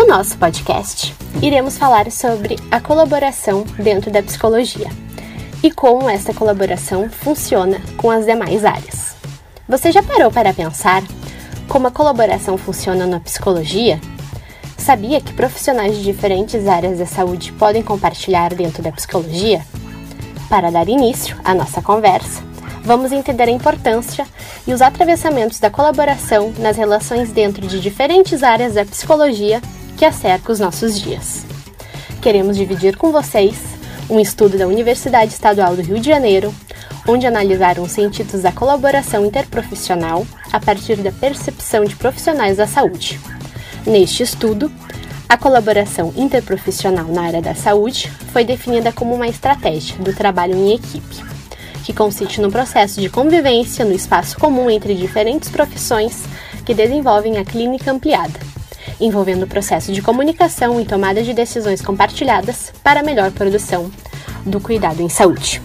No nosso podcast, iremos falar sobre a colaboração dentro da psicologia e como essa colaboração funciona com as demais áreas. Você já parou para pensar como a colaboração funciona na psicologia? Sabia que profissionais de diferentes áreas da saúde podem compartilhar dentro da psicologia? Para dar início à nossa conversa, vamos entender a importância e os atravessamentos da colaboração nas relações dentro de diferentes áreas da psicologia que acerca os nossos dias. Queremos dividir com vocês um estudo da Universidade Estadual do Rio de Janeiro, onde analisaram os sentidos da colaboração interprofissional a partir da percepção de profissionais da saúde. Neste estudo, a colaboração interprofissional na área da saúde foi definida como uma estratégia do trabalho em equipe, que consiste no processo de convivência no espaço comum entre diferentes profissões que desenvolvem a clínica ampliada, envolvendo o processo de comunicação e tomada de decisões compartilhadas para melhor produção do cuidado em saúde.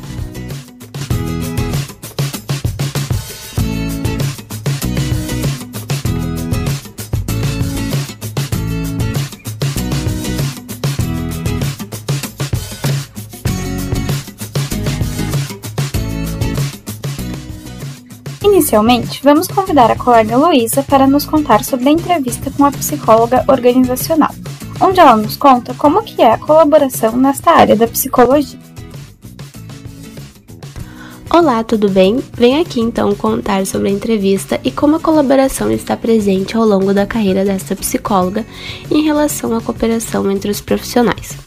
Inicialmente, vamos convidar a colega Luísa para nos contar sobre a entrevista com a psicóloga organizacional, onde ela nos conta como que é a colaboração nesta área da psicologia. Olá, tudo bem? Venho aqui então contar sobre a entrevista e como a colaboração está presente ao longo da carreira desta psicóloga em relação à cooperação entre os profissionais.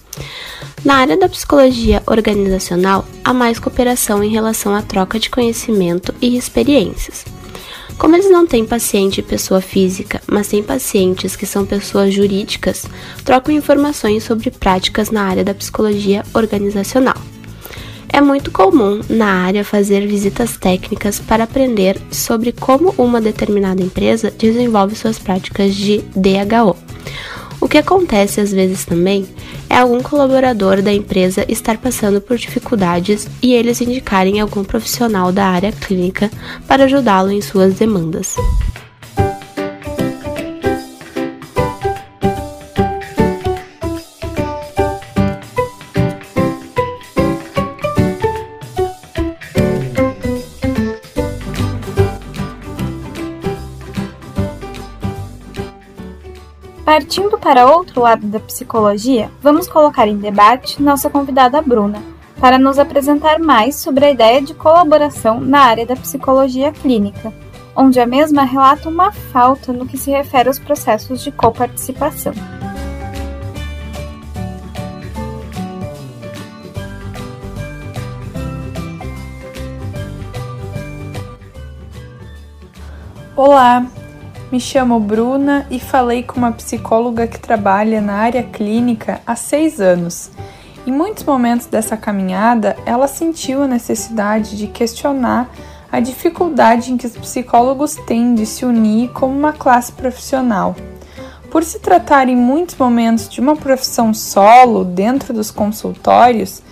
Na área da psicologia organizacional, há mais cooperação em relação à troca de conhecimento e experiências. Como eles não têm paciente pessoa física, mas têm pacientes que são pessoas jurídicas, trocam informações sobre práticas na área da psicologia organizacional. É muito comum na área fazer visitas técnicas para aprender sobre como uma determinada empresa desenvolve suas práticas de DHO. O que acontece às vezes também é algum colaborador da empresa estar passando por dificuldades e eles indicarem algum profissional da área clínica para ajudá-lo em suas demandas. Partindo para outro lado da psicologia, vamos colocar em debate nossa convidada Bruna, para nos apresentar mais sobre a ideia de colaboração na área da psicologia clínica, onde a mesma relata uma falta no que se refere aos processos de coparticipação. Olá, me chamo Bruna e falei com uma psicóloga que trabalha na área clínica há seis anos. Em muitos momentos dessa caminhada, ela sentiu a necessidade de questionar a dificuldade em que os psicólogos têm de se unir como uma classe profissional. Por se tratar em muitos momentos de uma profissão solo dentro dos consultórios,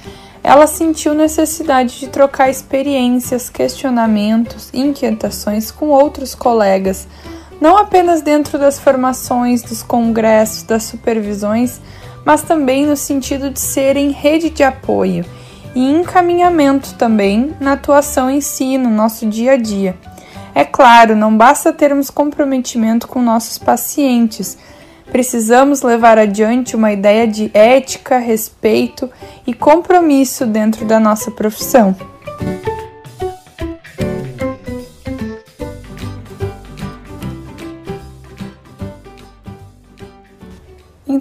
ela sentiu necessidade de trocar experiências, questionamentos e inquietações com outros colegas não apenas dentro das formações, dos congressos, das supervisões, mas também no sentido de serem rede de apoio e encaminhamento também na atuação em si, no nosso dia a dia. É claro, não basta termos comprometimento com nossos pacientes, precisamos levar adiante uma ideia de ética, respeito e compromisso dentro da nossa profissão.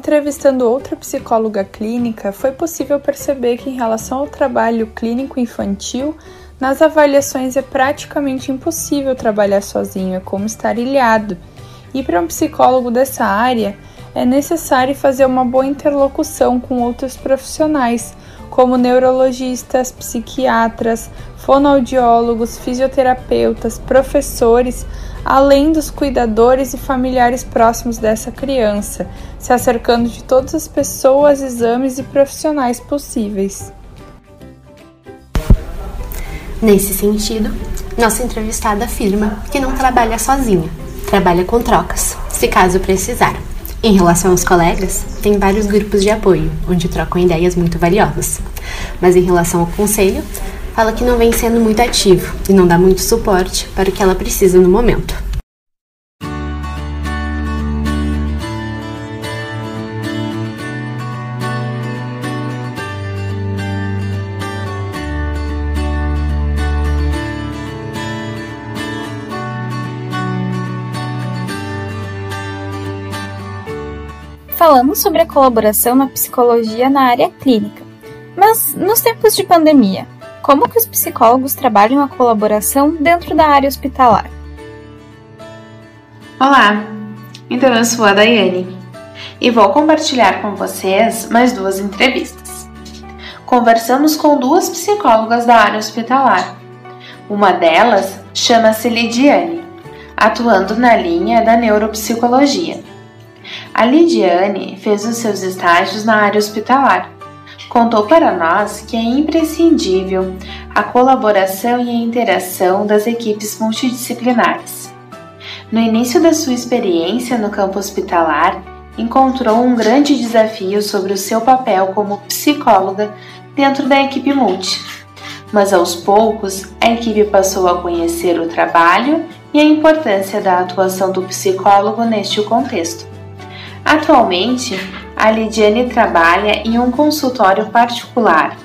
Entrevistando outra psicóloga clínica, foi possível perceber que, em relação ao trabalho clínico infantil, nas avaliações é praticamente impossível trabalhar sozinho, é como estar ilhado. E para um psicólogo dessa área, é necessário fazer uma boa interlocução com outros profissionais, como neurologistas, psiquiatras, fonoaudiólogos, fisioterapeutas, professores, além dos cuidadores e familiares próximos dessa criança, se acercando de todas as pessoas, exames e profissionais possíveis. Nesse sentido, nossa entrevistada afirma que não trabalha sozinha, trabalha com trocas, se caso precisar. Em relação aos colegas, tem vários grupos de apoio, onde trocam ideias muito valiosas. Mas em relação ao conselho, fala que não vem sendo muito ativo e não dá muito suporte para o que ela precisa no momento. Falamos sobre a colaboração na psicologia na área clínica. Mas nos tempos de pandemia, como que os psicólogos trabalham a colaboração dentro da área hospitalar? Olá, então eu sou a Daiane e vou compartilhar com vocês mais duas entrevistas. Conversamos com duas psicólogas da área hospitalar. Uma delas chama-se Lidiane, atuando na linha da neuropsicologia a Lidiane fez os seus estágios na área hospitalar. Contou para nós que é imprescindível a colaboração e a interação das equipes multidisciplinares. No início da sua experiência no campo hospitalar, encontrou um grande desafio sobre o seu papel como psicóloga dentro da equipe multi. Mas aos poucos, a equipe passou a conhecer o trabalho e a importância da atuação do psicólogo neste contexto. Atualmente, a Lidiane trabalha em um consultório particular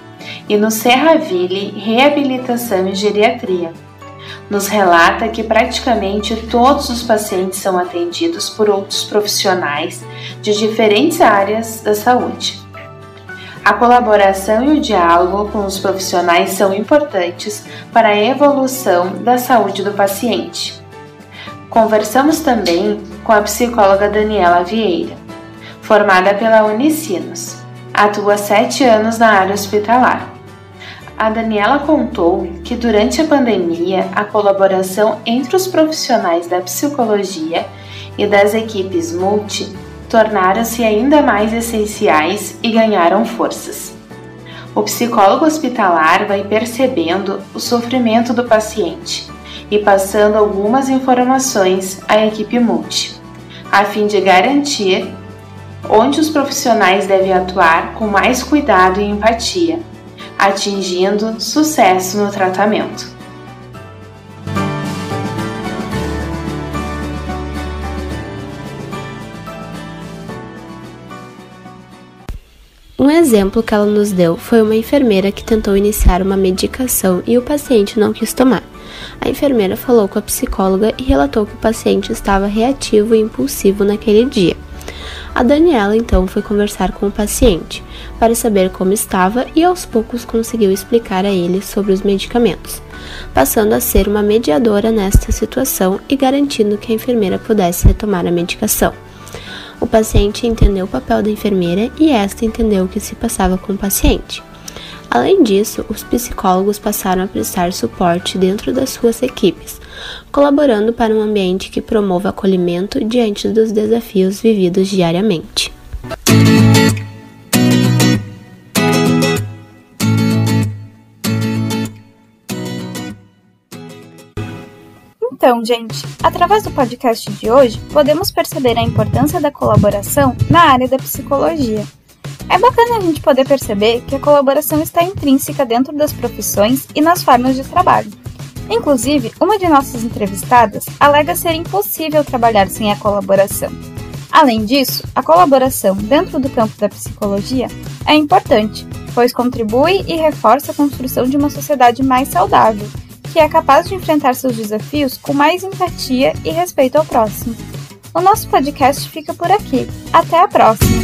e no Serraville Reabilitação e Geriatria. Nos relata que praticamente todos os pacientes são atendidos por outros profissionais de diferentes áreas da saúde. A colaboração e o diálogo com os profissionais são importantes para a evolução da saúde do paciente. Conversamos também com a psicóloga Daniela Vieira, formada pela Unicinos. Atua sete anos na área hospitalar. A Daniela contou que durante a pandemia a colaboração entre os profissionais da psicologia e das equipes multi tornaram-se ainda mais essenciais e ganharam forças. O psicólogo hospitalar vai percebendo o sofrimento do paciente e passando algumas informações à equipe multi a fim de garantir onde os profissionais devem atuar com mais cuidado e empatia, atingindo sucesso no tratamento. Um exemplo que ela nos deu foi uma enfermeira que tentou iniciar uma medicação e o paciente não quis tomar. A enfermeira falou com a psicóloga e relatou que o paciente estava reativo e impulsivo naquele dia. A Daniela então foi conversar com o paciente para saber como estava e aos poucos conseguiu explicar a ele sobre os medicamentos, passando a ser uma mediadora nesta situação e garantindo que a enfermeira pudesse retomar a medicação. O paciente entendeu o papel da enfermeira e esta entendeu o que se passava com o paciente. Além disso, os psicólogos passaram a prestar suporte dentro das suas equipes, colaborando para um ambiente que promova acolhimento diante dos desafios vividos diariamente. Então, gente, através do podcast de hoje, podemos perceber a importância da colaboração na área da psicologia. É bacana a gente poder perceber que a colaboração está intrínseca dentro das profissões e nas formas de trabalho. Inclusive, uma de nossas entrevistadas alega ser impossível trabalhar sem a colaboração. Além disso, a colaboração dentro do campo da psicologia é importante, pois contribui e reforça a construção de uma sociedade mais saudável, que é capaz de enfrentar seus desafios com mais empatia e respeito ao próximo. O nosso podcast fica por aqui. Até a próxima!